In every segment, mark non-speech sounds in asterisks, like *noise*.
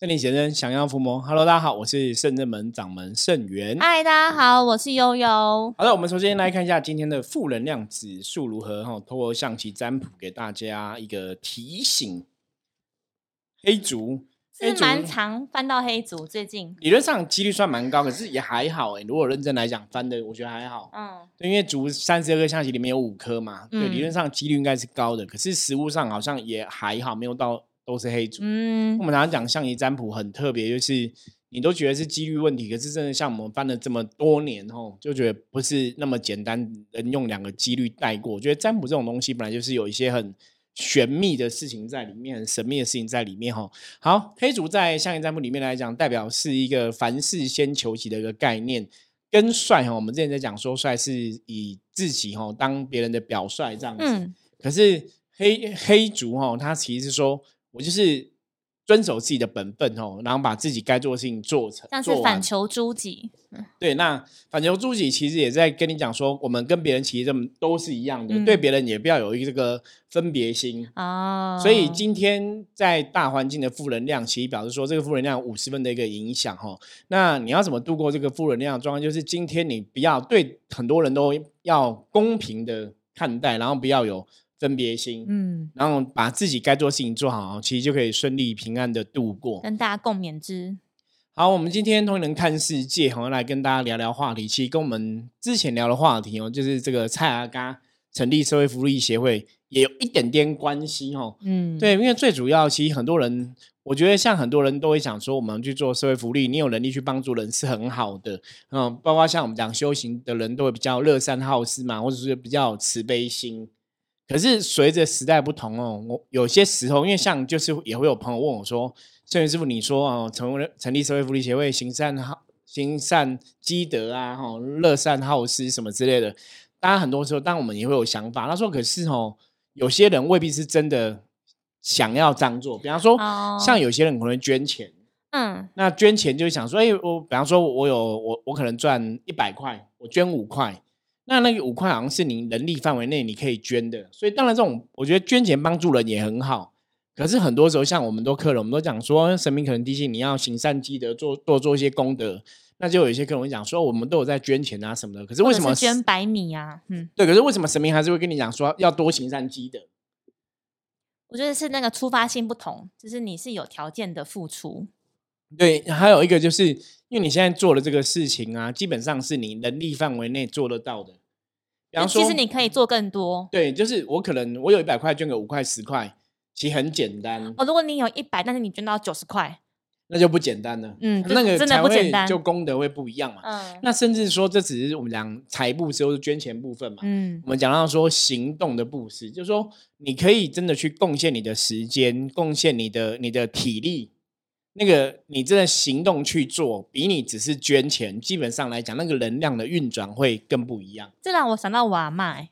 圣灵先生想要伏魔，Hello，大家好，我是圣正门掌门圣元。嗨，大家好，我是悠悠。好的，我们首先来看一下今天的负能量指数如何哈，通过象棋占卜给大家一个提醒。黑竹是蛮常翻到黑竹，最近理论上几率算蛮高，可是也还好哎。如果认真来讲，翻的我觉得还好。嗯，对，因为竹三十二个象棋里面有五颗嘛，对，理论上几率应该是高的，可是实物上好像也还好，没有到。都是黑主。嗯，我们常常讲象棋占卜很特别，就是你都觉得是几率问题，可是真的像我们翻了这么多年吼，就觉得不是那么简单，能用两个几率带过。我觉得占卜这种东西本来就是有一些很玄秘的事情在里面，很神秘的事情在里面哈。好，黑竹在象棋占卜里面来讲，代表是一个凡事先求其的一个概念，跟帅哈。我们之前在讲说帅是以自己哈当别人的表率这样子，可是黑黑竹哈，他其实是说。我就是遵守自己的本分哦，然后把自己该做的事情做成，像是反求诸己。对，那反求诸己其实也在跟你讲说，我们跟别人其实这么都是一样的，对别人也不要有一个这个分别心哦。所以今天在大环境的负能量，其实表示说这个负能量五十分的一个影响哈。那你要怎么度过这个负能量的状况？就是今天你不要对很多人都要公平的看待，然后不要有。分别心，嗯，然后把自己该做的事情做好，其实就可以顺利平安的度过，跟大家共勉之。好，我们今天同仁看世界，好像来跟大家聊聊话题，其实跟我们之前聊的话题哦，就是这个蔡阿嘎成立社会福利协会，也有一点点关系哦。嗯，对，因为最主要，其实很多人，我觉得像很多人都会想说，我们去做社会福利，你有能力去帮助人是很好的，嗯，包括像我们讲修行的人都会比较乐善好施嘛，或者是比较慈悲心。可是随着时代不同哦，我有些时候，因为像就是也会有朋友问我说：“郑元师傅，你说哦，成为成立社会福利协会，行善好行善积德啊，哈，乐善好施什么之类的。”当然很多时候，当我们也会有想法。他说：“可是哦，有些人未必是真的想要这样做。比方说，像有些人可能捐钱，嗯，那捐钱就是想说，哎，我比方说我有我我可能赚一百块，我捐五块。”那那个五块好像是你能力范围内你可以捐的，所以当然这种我觉得捐钱帮助人也很好。可是很多时候像我们都客人，我们都讲说神明可能提醒你要行善积德，做多做一些功德。那就有一些客人会讲说，我们都有在捐钱啊什么的。可是为什么捐百米啊？嗯，对。可是为什么神明还是会跟你讲说要多行善积德？我觉得是那个出发性不同，就是你是有条件的付出。对，还有一个就是因为你现在做的这个事情啊，基本上是你能力范围内做得到的。比方说，其实你可以做更多。对，就是我可能我有一百块，捐个五块十块，其实很简单。哦，如果你有一百，但是你捐到九十块，那就不简单了。嗯，那个真的不简单，就功德会不一样嘛。嗯，那甚至说，这只是我们讲财布时候是捐钱部分嘛。嗯，我们讲到说行动的布施，就是说你可以真的去贡献你的时间，贡献你的你的体力。那个你真的行动去做，比你只是捐钱，基本上来讲，那个能量的运转会更不一样。这让我想到我阿妈。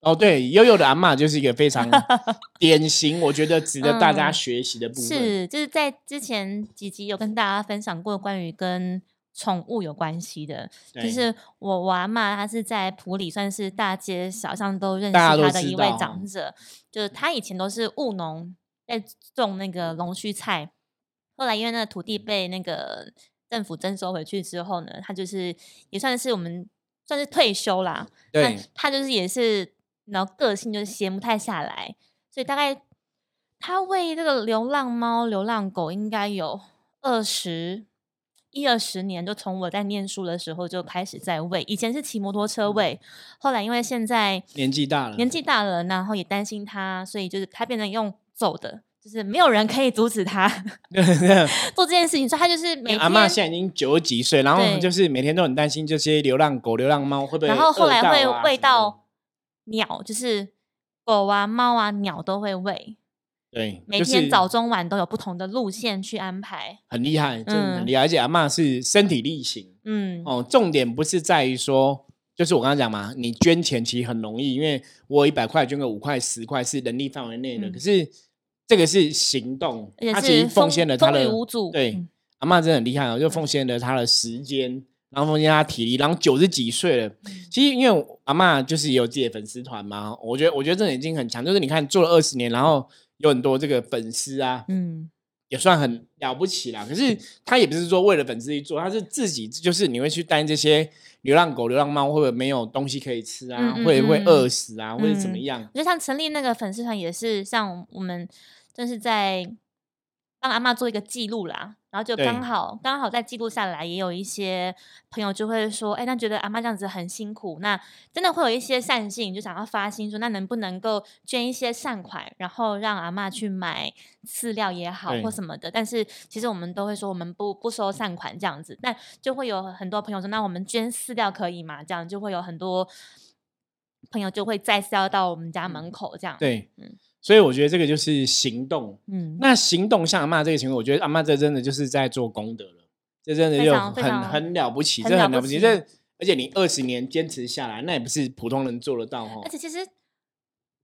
哦，对，悠悠的阿妈就是一个非常 *laughs* 典型，我觉得值得大家学习的部分。是，就是在之前几集有跟大家分享过关于跟宠物有关系的，就是我我阿妈，她是在普里算是大街小巷都认识她的一位长者，就是她以前都是务农，在种那个龙须菜。后来因为那个土地被那个政府征收回去之后呢，他就是也算是我们算是退休啦。对，他就是也是然后个性就是闲不太下来，所以大概他喂这个流浪猫、流浪狗应该有二十一二十年，就从我在念书的时候就开始在喂。以前是骑摩托车喂，后来因为现在年纪大了，年纪大了，然后也担心他，所以就是他变成用走的。就是没有人可以阻止他 *laughs* *laughs* 做这件事情，所以他就是每天。阿妈现在已经九十几岁，然后就是每天都很担心这些流浪狗、流浪猫会不会。然后后来会喂到鸟，就是狗啊、猫啊、鸟都会喂。对，每天早中晚都有不同的路线去安排，很厉害，真的很厉害。而且阿妈是身体力行，嗯，哦，重点不是在于说，就是我刚刚讲嘛，你捐钱其实很容易，因为我一百块捐个五块、十块是能力范围内的，可是。这个是行动，他其实奉献了他的对阿妈真的很厉害哦，就奉献了他的时间，然后奉献他体力，然后九十几岁了。其实因为阿妈就是也有自己的粉丝团嘛，我觉得我觉得这已经很强。就是你看做了二十年，然后有很多这个粉丝啊，嗯，也算很了不起啦。可是他也不是说为了粉丝去做，他是自己就是你会去担这些流浪狗、流浪猫，会不会没有东西可以吃啊，会会饿死啊，或者怎么样？我觉得像成立那个粉丝团也是像我们就是在。帮阿妈做一个记录啦，然后就刚好刚好在记录下来，也有一些朋友就会说，哎，那觉得阿妈这样子很辛苦，那真的会有一些善心，就想要发心说，那能不能够捐一些善款，然后让阿妈去买饲料也好或什么的。但是其实我们都会说，我们不不收善款这样子，那就会有很多朋友说，那我们捐饲料可以吗？这样就会有很多朋友就会再次要到我们家门口这样。对，嗯。所以我觉得这个就是行动，嗯，那行动像阿妈这个行为，我觉得阿妈这真的就是在做功德了，这真的就很很了不起，这很了不起。这而且你二十年坚持下来，那也不是普通人做得到哈。而且其实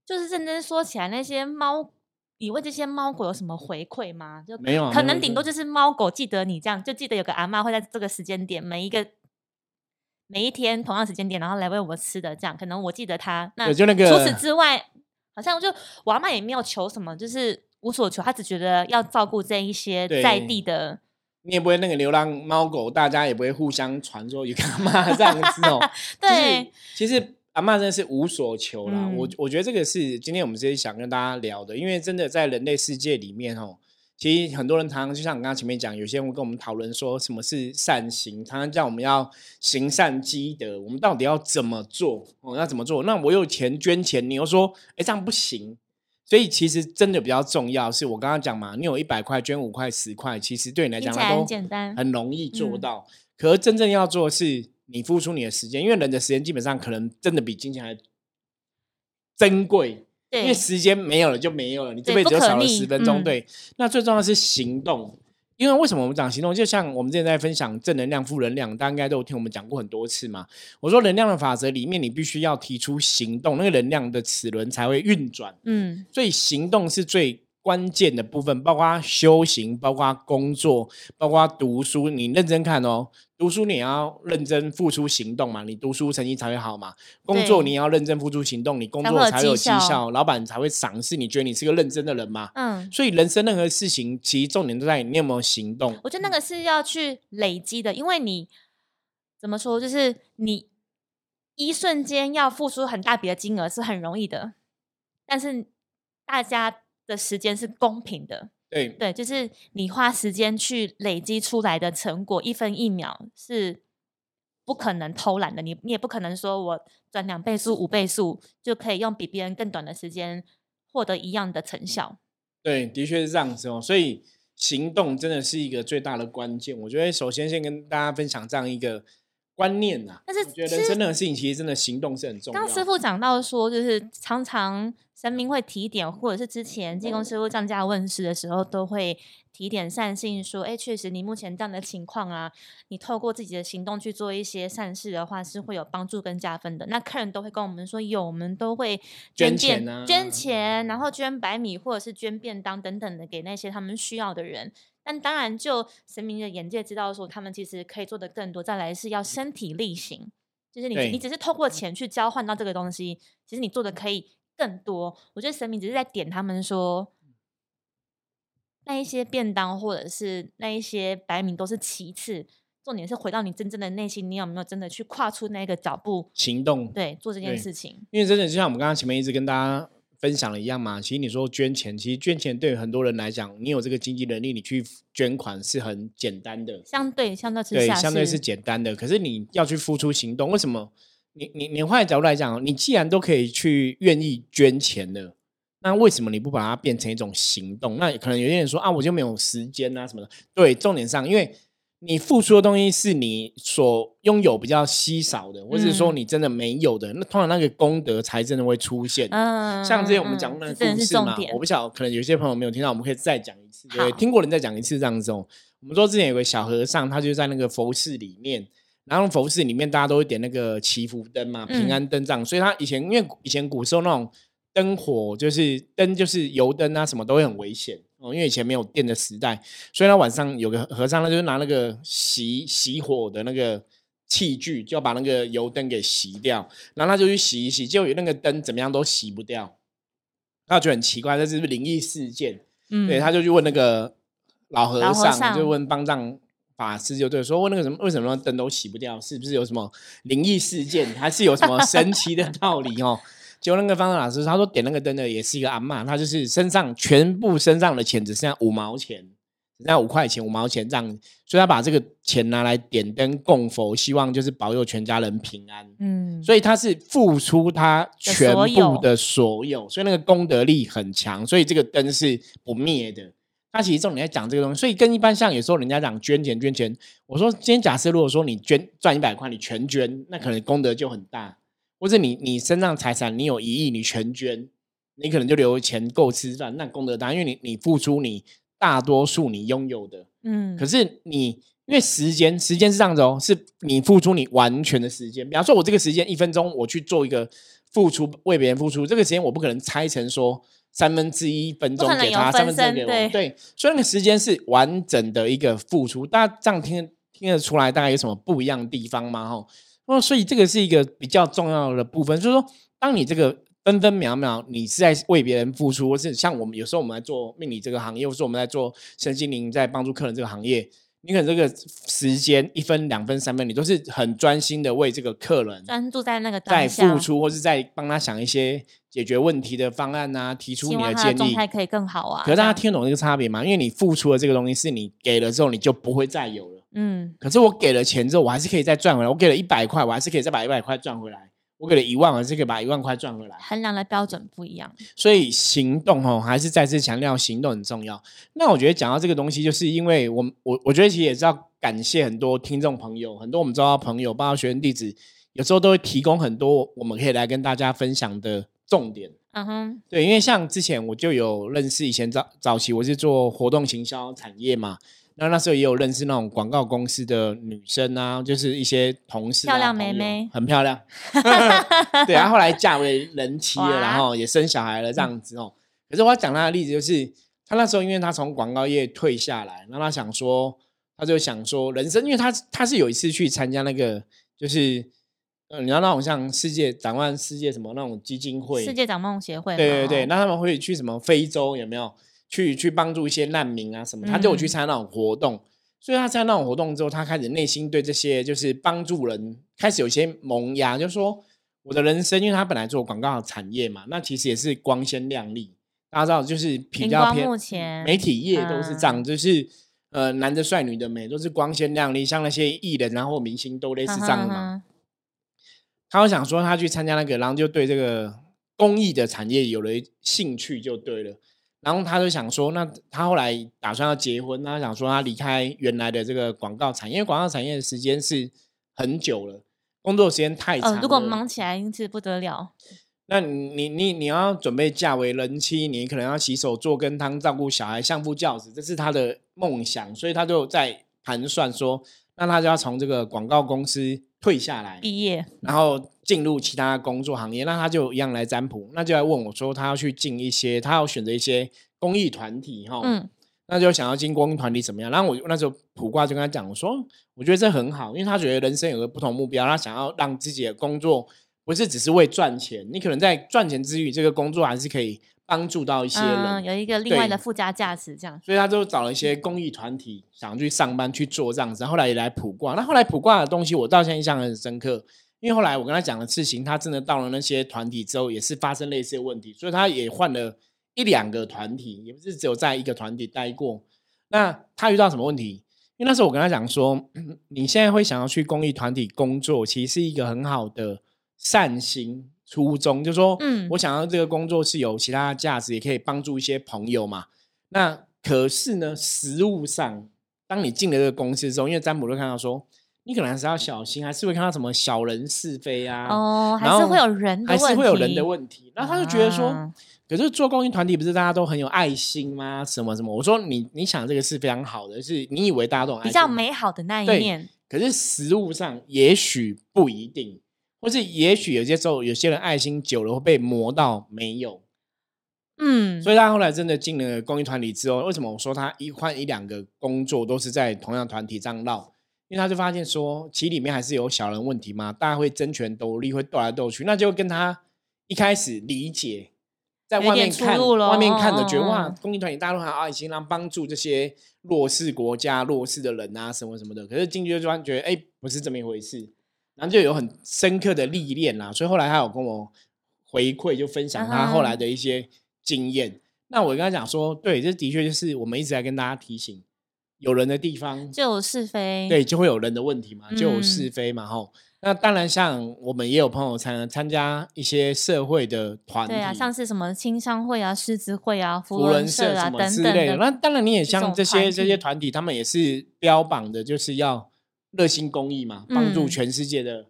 就是认真说起来，那些猫，你为这些猫狗有什么回馈吗？就没有，可能顶多就是猫狗记得你这样，就记得有个阿妈会在这个时间点，每一个每一天同样时间点，然后来喂我吃的，这样可能我记得它。那就那个除此之外。好像就我阿妈也没有求什么，就是无所求，她只觉得要照顾这一些在地的。你也不会那个流浪猫狗，大家也不会互相传说有个阿妈这样子哦。*laughs* 对，其实阿妈真的是无所求啦。我我觉得这个是今天我们这些想跟大家聊的，因为真的在人类世界里面哦。其实很多人常常就像我刚刚前面讲，有些人会跟我们讨论说什么是善行，常常叫我们要行善积德，我们到底要怎么做？哦，要怎么做？那我有钱捐钱，你又说，哎，这样不行。所以其实真的比较重要，是我刚刚讲嘛，你有一百块捐五块十块，其实对你来讲都很简单，很容易做到。可是真正要做的，是你付出你的时间，因为人的时间基本上可能真的比金钱还珍贵。因为时间没有了就没有了，你这辈子就少了十分钟。对，那最重要是行动。因为为什么我们讲行动？就像我们之前在分享正能量、负能量，大家应该都有听我们讲过很多次嘛。我说能量的法则里面，你必须要提出行动，那个能量的齿轮才会运转。嗯，所以行动是最。关键的部分包括修行，包括工作，包括读书。你认真看哦，读书你要认真付出行动嘛，你读书成绩才会好嘛。工作你要认真付出行动，你工作才有绩效，老板才会赏识你，觉得你是个认真的人嘛。嗯，所以人生任何事情，其实重点都在你有没有行动。我觉得那个是要去累积的，因为你怎么说，就是你一瞬间要付出很大笔的金额是很容易的，但是大家。的时间是公平的，对对，就是你花时间去累积出来的成果，一分一秒是不可能偷懒的。你你也不可能说我转两倍速、五倍速就可以用比别人更短的时间获得一样的成效。对，的确是这样子哦。所以行动真的是一个最大的关键。我觉得首先先跟大家分享这样一个观念呐，但是觉得人生任何事情其实真的行动是很重要。刚师傅讲到说，就是常常。神明会提点，或者是之前济公师傅降价问世的时候，都会提点善信说：“哎，确实你目前这样的情况啊，你透过自己的行动去做一些善事的话，是会有帮助跟加分的。”那客人都会跟我们说：“有，我们都会捐钱，捐钱，然后捐白米或者是捐便当等等的给那些他们需要的人。”但当然，就神明的眼界知道说，他们其实可以做的更多。再来是要身体力行，就是你你只是透过钱去交换到这个东西，其实你做的可以。更多，我觉得神明只是在点他们说，那一些便当或者是那一些白米都是其次，重点是回到你真正的内心，你有没有真的去跨出那个脚步行动，对，做这件事情。因为真的就像我们刚刚前面一直跟大家分享了一样嘛，其实你说捐钱，其实捐钱对很多人来讲，你有这个经济能力，你去捐款是很简单的，相对相对对，相对是简单的。可是你要去付出行动，为什么？你你你换个角度来讲，你既然都可以去愿意捐钱了，那为什么你不把它变成一种行动？那可能有些人说啊，我就没有时间啊什么的。对，重点上，因为你付出的东西是你所拥有比较稀少的，或者说你真的没有的，那通常那个功德才真的会出现。嗯，像之前我们讲那个故事嘛，我不晓得，可能有些朋友没有听到，我们可以再讲一次。对，听过人再讲一次这样子哦。我们说之前有个小和尚，他就在那个佛寺里面。然后佛寺里面大家都会点那个祈福灯嘛，平安灯这样，所以他以前因为以前古时候那种灯火就是灯就是油灯啊什么都会很危险哦，因为以前没有电的时代，所以他晚上有个和尚他就是拿那个熄熄火的那个器具，就要把那个油灯给熄掉，然后他就去洗一洗，结果那个灯怎么样都熄不掉，他就很奇怪，这是不是灵异事件？嗯，对，他就去问那个老和尚，就问方丈法师，就对说问那个什么为什么灯都洗不掉，是不是有什么灵异事件，还是有什么神奇的道理哦？结果那个方丈老师他说点那个灯的也是一个阿妈，他就是身上全部身上的钱只剩下五毛钱，只剩下五块钱五毛钱这样，所以他把这个钱拿来点灯供佛，希望就是保佑全家人平安。嗯，所以他是付出他全部的所有，所以那个功德力很强，所以这个灯是不灭的。他其实重点在讲这个东西，所以跟一般像有时候人家讲捐钱捐钱，我说今天假设如果说你捐赚一百块，你全捐，那可能功德就很大。或者你你身上财产你有一亿，你全捐，你可能就留钱够吃饭，那功德大，因为你你付出你大多数你拥有的，嗯，可是你因为时间时间是这样子哦，是你付出你完全的时间。比方说，我这个时间一分钟，我去做一个付出为别人付出，这个时间我不可能拆成说三分之一分钟给他，三分之一给我，对，所以那个时间是完整的一个付出。大家这样听听得出来，大概有什么不一样的地方吗？哈？哦，所以这个是一个比较重要的部分，就是说，当你这个分分秒秒，你是在为别人付出，或是像我们有时候我们在做命理这个行业，或是我们在做身心灵在帮助客人这个行业，你可能这个时间一分、两分、三分，你都是很专心的为这个客人专注在那个在付出，或是在帮他想一些解决问题的方案啊，提出你的建议，状态可以更好啊。可是大家听懂这个差别吗？因为你付出的这个东西是你给了之后，你就不会再有了。嗯，可是我给了钱之后，我还是可以再赚回来。我给了一百块，我还是可以再把一百块赚回来。我给了一万，我还是可以把一万块赚回来。衡量的标准不一样，所以行动哦，还是再次强调行动很重要。那我觉得讲到这个东西，就是因为我我我觉得其实也是要感谢很多听众朋友，很多我们周遭朋友，包括学员弟子，有时候都会提供很多我们可以来跟大家分享的重点。嗯哼，对，因为像之前我就有认识，以前早早期我是做活动行销产业嘛。那那时候也有认识那种广告公司的女生啊，就是一些同事，漂亮妹妹，很漂亮。*laughs* 对啊，后来嫁为人妻了，然后也生小孩了，这样子哦。可是我要讲她的例子，就是她那时候因为她从广告业退下来，那她想说，她就想说人生，因为她她是有一次去参加那个，就是嗯，你知道那种像世界展望世界什么那种基金会，世界展望协会，对对对，那他们会去什么非洲有没有？去去帮助一些难民啊什么，他就有去参加那种活动，所以他参加那种活动之后，他开始内心对这些就是帮助人开始有些萌芽，就说我的人生，因为他本来做广告产业嘛，那其实也是光鲜亮丽，大家知道就是比较偏媒体业都是这样，就是呃男的帅，女的美，都是光鲜亮丽，像那些艺人然后明星都类似这样嘛。他会想说他去参加那个，然后就对这个公益的产业有了兴趣，就对了。然后他就想说，那他后来打算要结婚，他想说他离开原来的这个广告产业，因为广告产业的时间是很久了，工作时间太长。如果忙起来，是不得了。那你你你要准备嫁为人妻，你可能要洗手做羹汤，照顾小孩，相夫教子，这是他的梦想，所以他就在盘算说，那他就要从这个广告公司退下来，毕业，然后。进入其他工作行业，那他就一样来占卜，那就来问我说，他要去进一些，他要选择一些公益团体哈，嗯，那就想要进公益团体怎么样？然后我那时候卜卦就跟他讲，我说我觉得这很好，因为他觉得人生有个不同目标，他想要让自己的工作不是只是为赚钱，你可能在赚钱之余，这个工作还是可以帮助到一些人，有一个另外的附加价值，这样，所以他就找了一些公益团体，想去上班去做这样子，后来也来普卦，那后来普卦的东西，我到现在印象很深刻。因为后来我跟他讲的事情，他真的到了那些团体之后，也是发生类似的问题，所以他也换了一两个团体，也不是只有在一个团体待过。那他遇到什么问题？因为那时候我跟他讲说，*coughs* 你现在会想要去公益团体工作，其实是一个很好的善心初衷，就说，嗯，我想要这个工作是有其他的价值，也可以帮助一些朋友嘛。那可是呢，实物上，当你进了这个公司之后，因为占卜都看到说。你可能还是要小心，还是会看到什么小人是非啊？哦，还是会有人，还是会有人的问题。然后他就觉得说，可是做公益团体不是大家都很有爱心吗？什么什么？我说你你想这个是非常好的，是你以为大家都比较美好的那一面。可是实物上也许不一定，或是也许有些时候有些人爱心久了会被磨到没有。嗯，所以他后来真的进了公益团体之后，为什么我说他一换一两个工作都是在同样团体这样绕？因为他就发现说，其实里面还是有小人问题嘛，大家会争权夺利，会斗来斗去，那就跟他一开始理解在外面看，外面看的觉得哇，公益团体大家都很爱心，然后帮助这些弱势国家、弱势的人啊，什么什么的。可是进去就突然觉得，哎，不是这么一回事，然后就有很深刻的历练啦。所以后来他有跟我回馈，就分享他后来的一些经验。那我跟他讲说，对，这的确就是我们一直在跟大家提醒，有人的地方就有是非，对，就会有人的问题嘛，就有是非嘛，吼。那当然，像我们也有朋友参参加一些社会的团体，对啊，像是什么青商会啊、狮子会啊、福人社啊等等的。那当然，你也像这些这些团体，他们也是标榜的，就是要热心公益嘛，帮助全世界的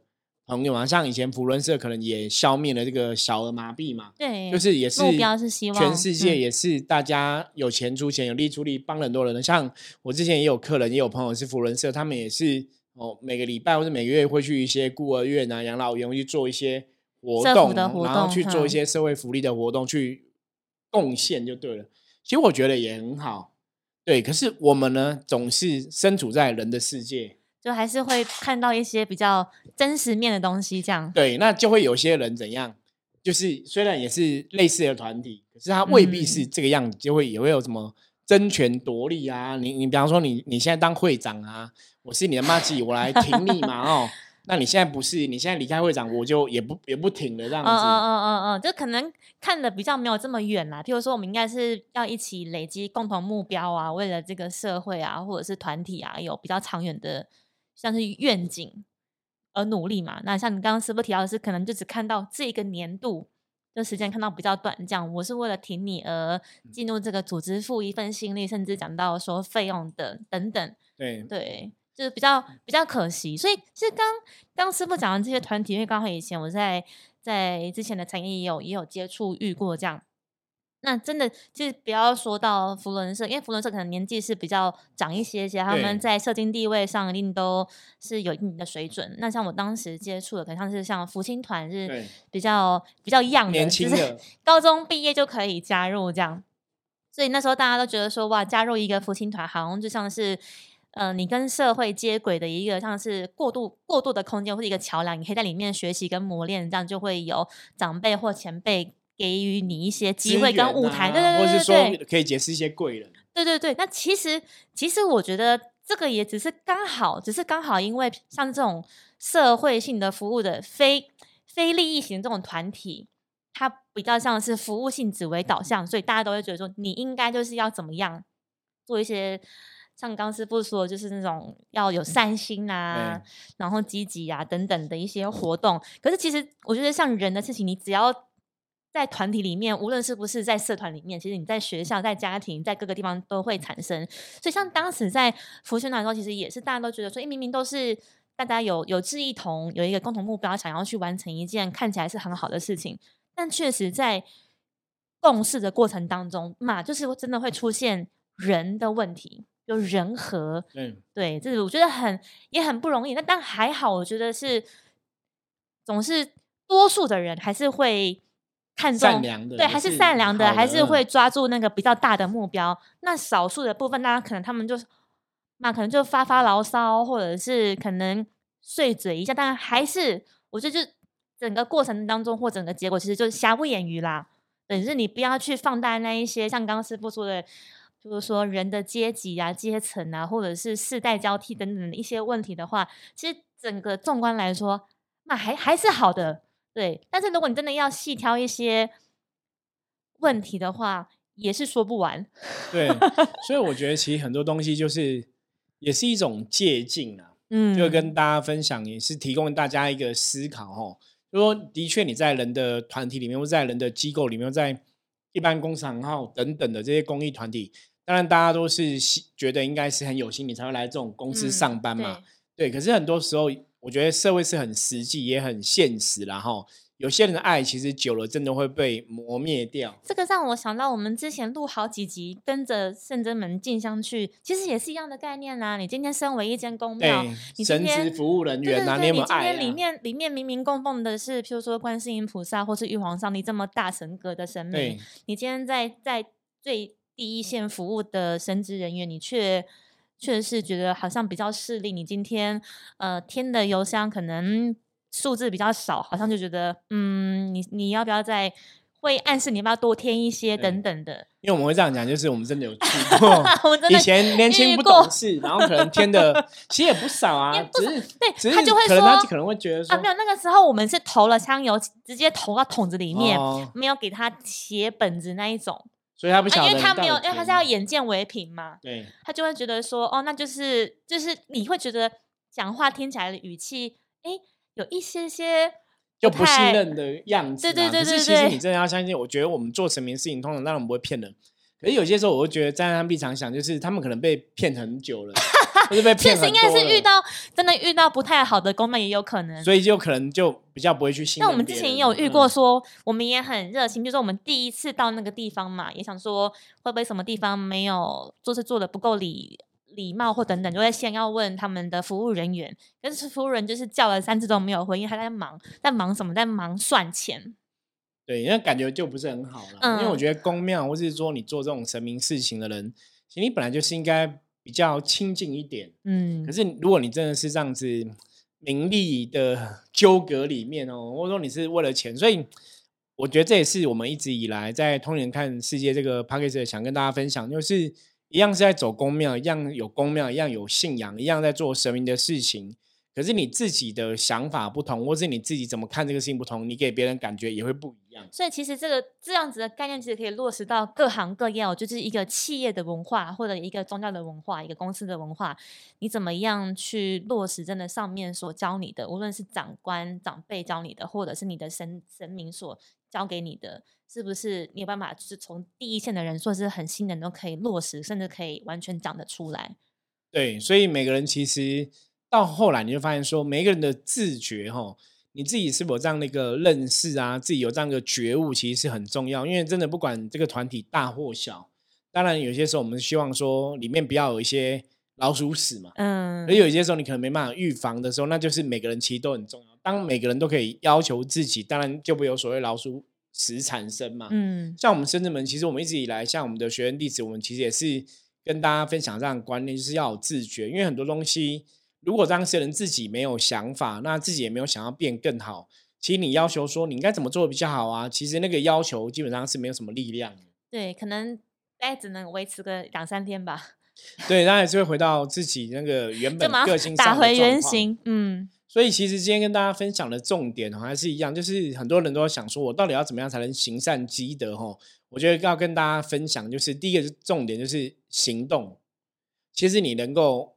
朋友嘛。像以前福伦社可能也消灭了这个小儿麻痹嘛，对，就是也是目标是希望全世界也是大家有钱出钱，有力出力，帮很多人。像我之前也有客人，也有朋友是福伦社，他们也是。哦，每个礼拜或者每个月会去一些孤儿院啊、养老院，会去做一些活动，然后去做一些社会福利的活动，去贡献就对了。其实我觉得也很好，对。可是我们呢，总是身处在人的世界，就还是会看到一些比较真实面的东西。这样对，那就会有些人怎样？就是虽然也是类似的团体，可是他未必是这个样子，就会也会有什么争权夺利啊。你你比方说，你你现在当会长啊。我是你的妈吉，我来挺你嘛 *laughs* 哦。那你现在不是，你现在离开会长，我就也不也不挺了这样子。嗯嗯嗯嗯嗯，就可能看的比较没有这么远啦。譬如说，我们应该是要一起累积共同目标啊，为了这个社会啊，或者是团体啊，有比较长远的像是愿景而努力嘛。那像你刚刚师傅提到的是，可能就只看到这个年度的时间看到比较短，这样我是为了挺你而进入这个组织，付一份心力，甚至讲到说费用的等等。对对。就是比较比较可惜，所以其实刚刚师傅讲的这些团体，因为刚好以前我在在之前的产业也有也有接触遇过这样，那真的就是不要说到福伦社，因为福伦社可能年纪是比较长一些些，他们在社经地位上一定都是有一定的水准。那像我当时接触的，可能像是像福清团是比较比较样的，就是 *laughs* 高中毕业就可以加入这样，所以那时候大家都觉得说哇，加入一个福清团好像就像是。呃，你跟社会接轨的一个像是过渡过渡的空间，或者一个桥梁，你可以在里面学习跟磨练，这样就会有长辈或前辈给予你一些机会跟舞台，对对对对，或是说可以结识一些贵人。对对对，那其实其实我觉得这个也只是刚好，只是刚好，因为像这种社会性的服务的非非利益型这种团体，它比较像是服务性质为导向，所以大家都会觉得说，你应该就是要怎么样做一些。像刚师傅说，就是那种要有善心啊，然后积极啊等等的一些活动。可是其实我觉得，像人的事情，你只要在团体里面，无论是不是在社团里面，其实你在学校、在家庭、在各个地方都会产生。所以像当时在福宣团的时候，其实也是大家都觉得说，哎，明明都是大家有有志一同，有一个共同目标，想要去完成一件看起来是很好的事情，但确实在共事的过程当中嘛，就是真的会出现人的问题。就人和，嗯对，这是我觉得很也很不容易。那但还好，我觉得是总是多数的人还是会看重，对，还是善良的，还是会抓住那个比较大的目标。那少数的部分，大家可能他们就那可能就发发牢骚，或者是可能碎嘴一下。但还是我觉得，就整个过程当中或整个结果，其实就是瑕不掩瑜啦。等是你不要去放大那一些，像刚刚师傅说的。就是说，人的阶级啊、阶层啊，或者是世代交替等等的一些问题的话，其实整个纵观来说，那还还是好的，对。但是如果你真的要细挑一些问题的话，也是说不完。对，所以我觉得 *laughs* 其实很多东西就是也是一种借鉴啊，嗯，就跟大家分享，也是提供大家一个思考哦。就说的确，你在人的团体里面，或在人的机构里面，在一般工厂号等等的这些公益团体。当然，大家都是觉得应该是很有心，你才会来这种公司上班嘛。对，可是很多时候，我觉得社会是很实际，也很现实，然后有些人的爱其实久了，真的会被磨灭掉。这个让我想到，我们之前录好几集，跟着圣真门进香去，其实也是一样的概念啊。你今天身为一间公庙，你神职服务人员，哪里有爱？里面里面明明供奉的是，譬如说观世音菩萨或是玉皇上帝这么大神格的神明，你今天在在最。第一线服务的神职人员，你却确实是觉得好像比较势利。你今天呃添的邮箱可能数字比较少，好像就觉得嗯，你你要不要再？会暗示你要不要多添一些等等的。因为我们会这样讲，就是我们真的有去 *laughs* 过，以前年轻不懂事，然后可能添的 *laughs* 其实也不少啊，只是对，他就会说，他可能会觉得说，啊，没有，那个时候我们是投了香油，直接投到桶子里面，没有给他写本子那一种，所以他不晓得，因为他没有，因为他是要眼见为凭嘛，对，他就会觉得说，哦，那就是就是你会觉得讲话听起来的语气，哎，有一些些。就不信任的样子，对对对对对。其实你真的要相信，我觉得我们做成名事情，通常当然不会骗人。可是有些时候，我会觉得站在他们立场想，就是他们可能被骗很久了，*laughs* 确实应该是遇到真的遇到不太好的公庙也有可能，所以就可能就比较不会去信。那我们之前也有遇过，说我们也很热心，就是我们第一次到那个地方嘛，也想说会不会什么地方没有做事做的不够礼。礼貌或等等，就会先要问他们的服务人员，但是服务人就是叫了三次都没有回应，他在忙，在忙什么？在忙算钱。对，那感觉就不是很好了。因为我觉得公庙或是说你做这种神明事情的人，其实你本来就是应该比较亲近一点。嗯。可是如果你真的是这样子名利的纠葛里面哦，或者说你是为了钱，所以我觉得这也是我们一直以来在通年看世界这个 p a c k a g e 想跟大家分享，就是。一样是在走公庙，一样有公庙，一样有信仰，一样在做神明的事情。可是你自己的想法不同，或是你自己怎么看这个事情不同，你给别人感觉也会不一样。所以其实这个这样子的概念，其实可以落实到各行各业哦，就是一个企业的文化，或者一个宗教的文化，一个公司的文化，你怎么样去落实？真的上面所教你的，无论是长官长辈教你的，或者是你的神神明所教给你的。是不是你有办法，就是从第一线的人，说是很新人都可以落实，甚至可以完全讲得出来？对，所以每个人其实到后来你就发现，说每一个人的自觉，哈，你自己是否这样的一个认识啊，自己有这样的觉悟，其实是很重要。因为真的不管这个团体大或小，当然有些时候我们希望说里面不要有一些老鼠屎嘛，嗯，而有些时候你可能没办法预防的时候，那就是每个人其实都很重要。当每个人都可以要求自己，当然就不有所谓老鼠。屎产生嘛，嗯，像我们深圳门，其实我们一直以来，像我们的学员弟子，我们其实也是跟大家分享这样的观念，就是要有自觉，因为很多东西，如果当事人自己没有想法，那自己也没有想要变更好，其实你要求说你应该怎么做比较好啊，其实那个要求基本上是没有什么力量的。对，可能大概只能维持个两三天吧。对，当然是会回到自己那个原本个性打回原形，嗯。所以其实今天跟大家分享的重点还是一样，就是很多人都想说，我到底要怎么样才能行善积德？哈，我觉得要跟大家分享，就是第一个重点就是行动。其实你能够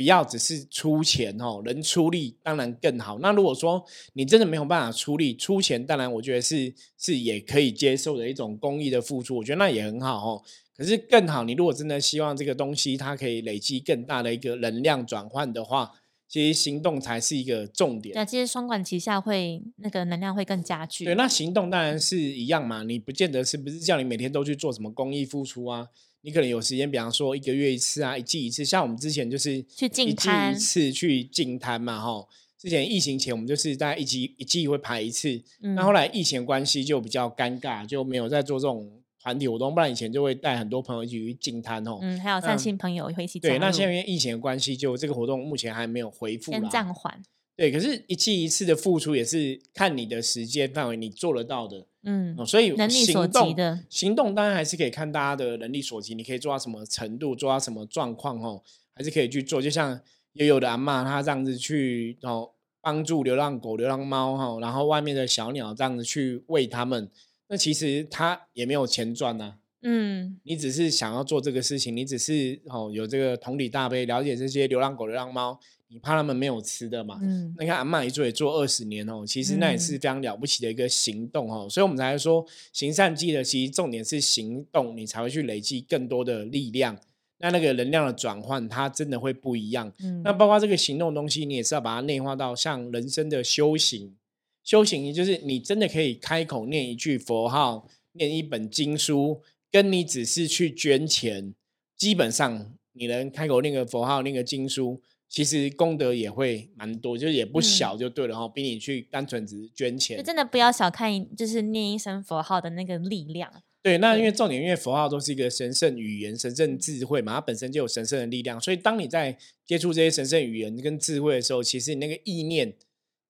不要只是出钱哦，能出力当然更好。那如果说你真的没有办法出力出钱，当然我觉得是是也可以接受的一种公益的付出，我觉得那也很好哦。可是更好，你如果真的希望这个东西它可以累积更大的一个能量转换的话。其实行动才是一个重点。那其实双管齐下会那个能量会更加剧。对，那行动当然是一样嘛。你不见得是不是叫你每天都去做什么公益付出啊？你可能有时间，比方说一个月一次啊，一季一次。像我们之前就是去进摊一次去进摊嘛，哈。之前疫情前我们就是大概一季一季会排一次，那后来疫情关系就比较尴尬，就没有再做这种。团体活动，不然以前就会带很多朋友一起去进摊哦。嗯，还有善心朋友会一起。对，那现在因为疫情的关系，就这个活动目前还没有恢复，先暂缓。对，可是一季一次的付出也是看你的时间范围，你做得到的。嗯，所以能力所及的行动，当然还是可以看大家的能力所及，你可以做到什么程度，做到什么状况哦，还是可以去做。就像也有的阿妈，她这样子去哦，帮助流浪狗、流浪猫哈，然后外面的小鸟这样子去喂它们。那其实他也没有钱赚呐，嗯，你只是想要做这个事情，你只是哦有这个同理大悲，了解这些流浪狗、流浪猫，你怕他们没有吃的嘛？嗯，那看阿妈一做也做二十年哦，其实那也是非常了不起的一个行动哦，所以我们才说行善积德，其实重点是行动，你才会去累积更多的力量，那那个能量的转换，它真的会不一样。嗯，那包括这个行动东西，你也是要把它内化到像人生的修行。修行就是你真的可以开口念一句佛号，念一本经书，跟你只是去捐钱，基本上你能开口念个佛号、念个经书，其实功德也会蛮多，就是也不小，就对了哈。比你去单纯只是捐钱，真的不要小看，就是念一声佛号的那个力量。对，那因为重点，因为佛号都是一个神圣语言、神圣智慧嘛，它本身就有神圣的力量，所以当你在接触这些神圣语言跟智慧的时候，其实你那个意念。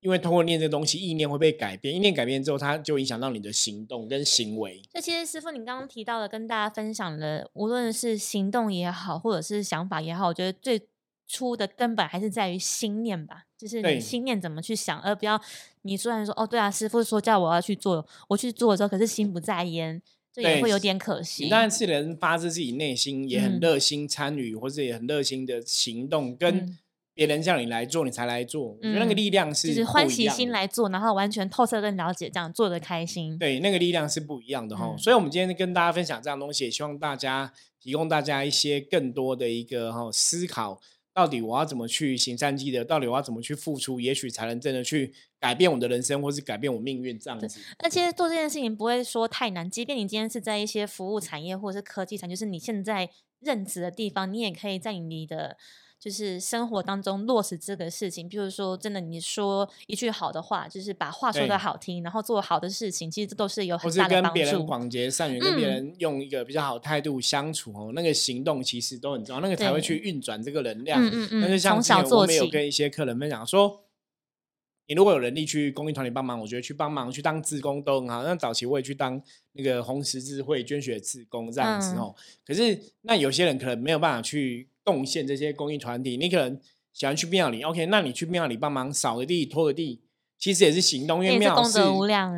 因为通过念这东西，意念会被改变，意念改变之后，它就影响到你的行动跟行为。那其实师傅，你刚刚提到的，跟大家分享的，无论是行动也好，或者是想法也好，我觉得最初的根本还是在于心念吧，就是你心念怎么去想，而不要你虽然说哦，对啊，师傅说叫我要去做，我去做的时候，可是心不在焉，这也会有点可惜。当然是人发自自己内心，也很热心参与，或者也很热心的行动跟。别人叫你来做，你才来做。我觉得那个力量是就是欢喜心来做，然后完全透彻跟了解，这样做的开心。对，那个力量是不一样的哈。所以，我们今天跟大家分享这样东西，也希望大家提供大家一些更多的一个哈思考。到底我要怎么去行善积德？到底我要怎么去付出？也许才能真的去改变我的人生，或是改变我命运这样子。那其实做这件事情不会说太难，即便你今天是在一些服务产业或者是科技产，就是你现在任职的地方，你也可以在你的。就是生活当中落实这个事情，比如说，真的你说一句好的话，就是把话说的好听，然后做好的事情，其实这都是有很大的帮助。跟别人广结善缘，跟别人用一个比较好的态度相处哦，那个行动其实都很重要，那个才会去运转这个能量。嗯嗯嗯。那就像我们有跟一些客人分享说，你如果有能力去公益团体帮忙，我觉得去帮忙去当志工都很好。那早期我也去当那个红十字会捐血志工这样子哦。可是那有些人可能没有办法去。贡献这些公益团体，你可能喜欢去庙里，OK？那你去庙里帮忙扫个地、拖个地，其实也是行动，因为庙是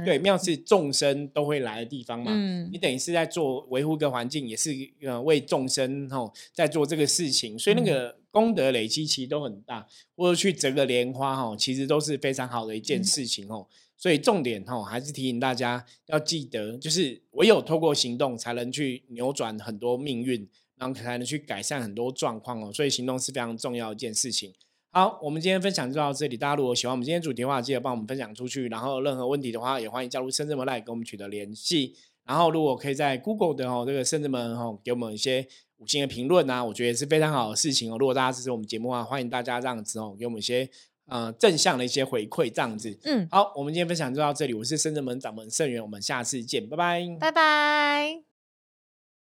对庙是众生都会来的地方嘛。嗯，你等于是在做维护个环境，也是呃为众生吼在做这个事情，所以那个功德累积其实都很大。或者去折个莲花哈，其实都是非常好的一件事情哦。所以重点哈还是提醒大家要记得，就是唯有透过行动，才能去扭转很多命运。然后才能去改善很多状况哦，所以行动是非常重要一件事情。好，我们今天分享就到这里。大家如果喜欢我们今天主题的话，记得帮我们分享出去。然后任何问题的话，也欢迎加入深圳门来跟我们取得联系。然后如果可以在 Google 的哦这个深圳门哦给我们一些五星的评论啊，我觉得是非常好的事情哦。如果大家支持我们节目的话，欢迎大家这样子哦给我们一些呃正向的一些回馈，这样子。嗯，好，我们今天分享就到这里。我是深圳门掌门盛元，我们下次见，拜拜，拜拜。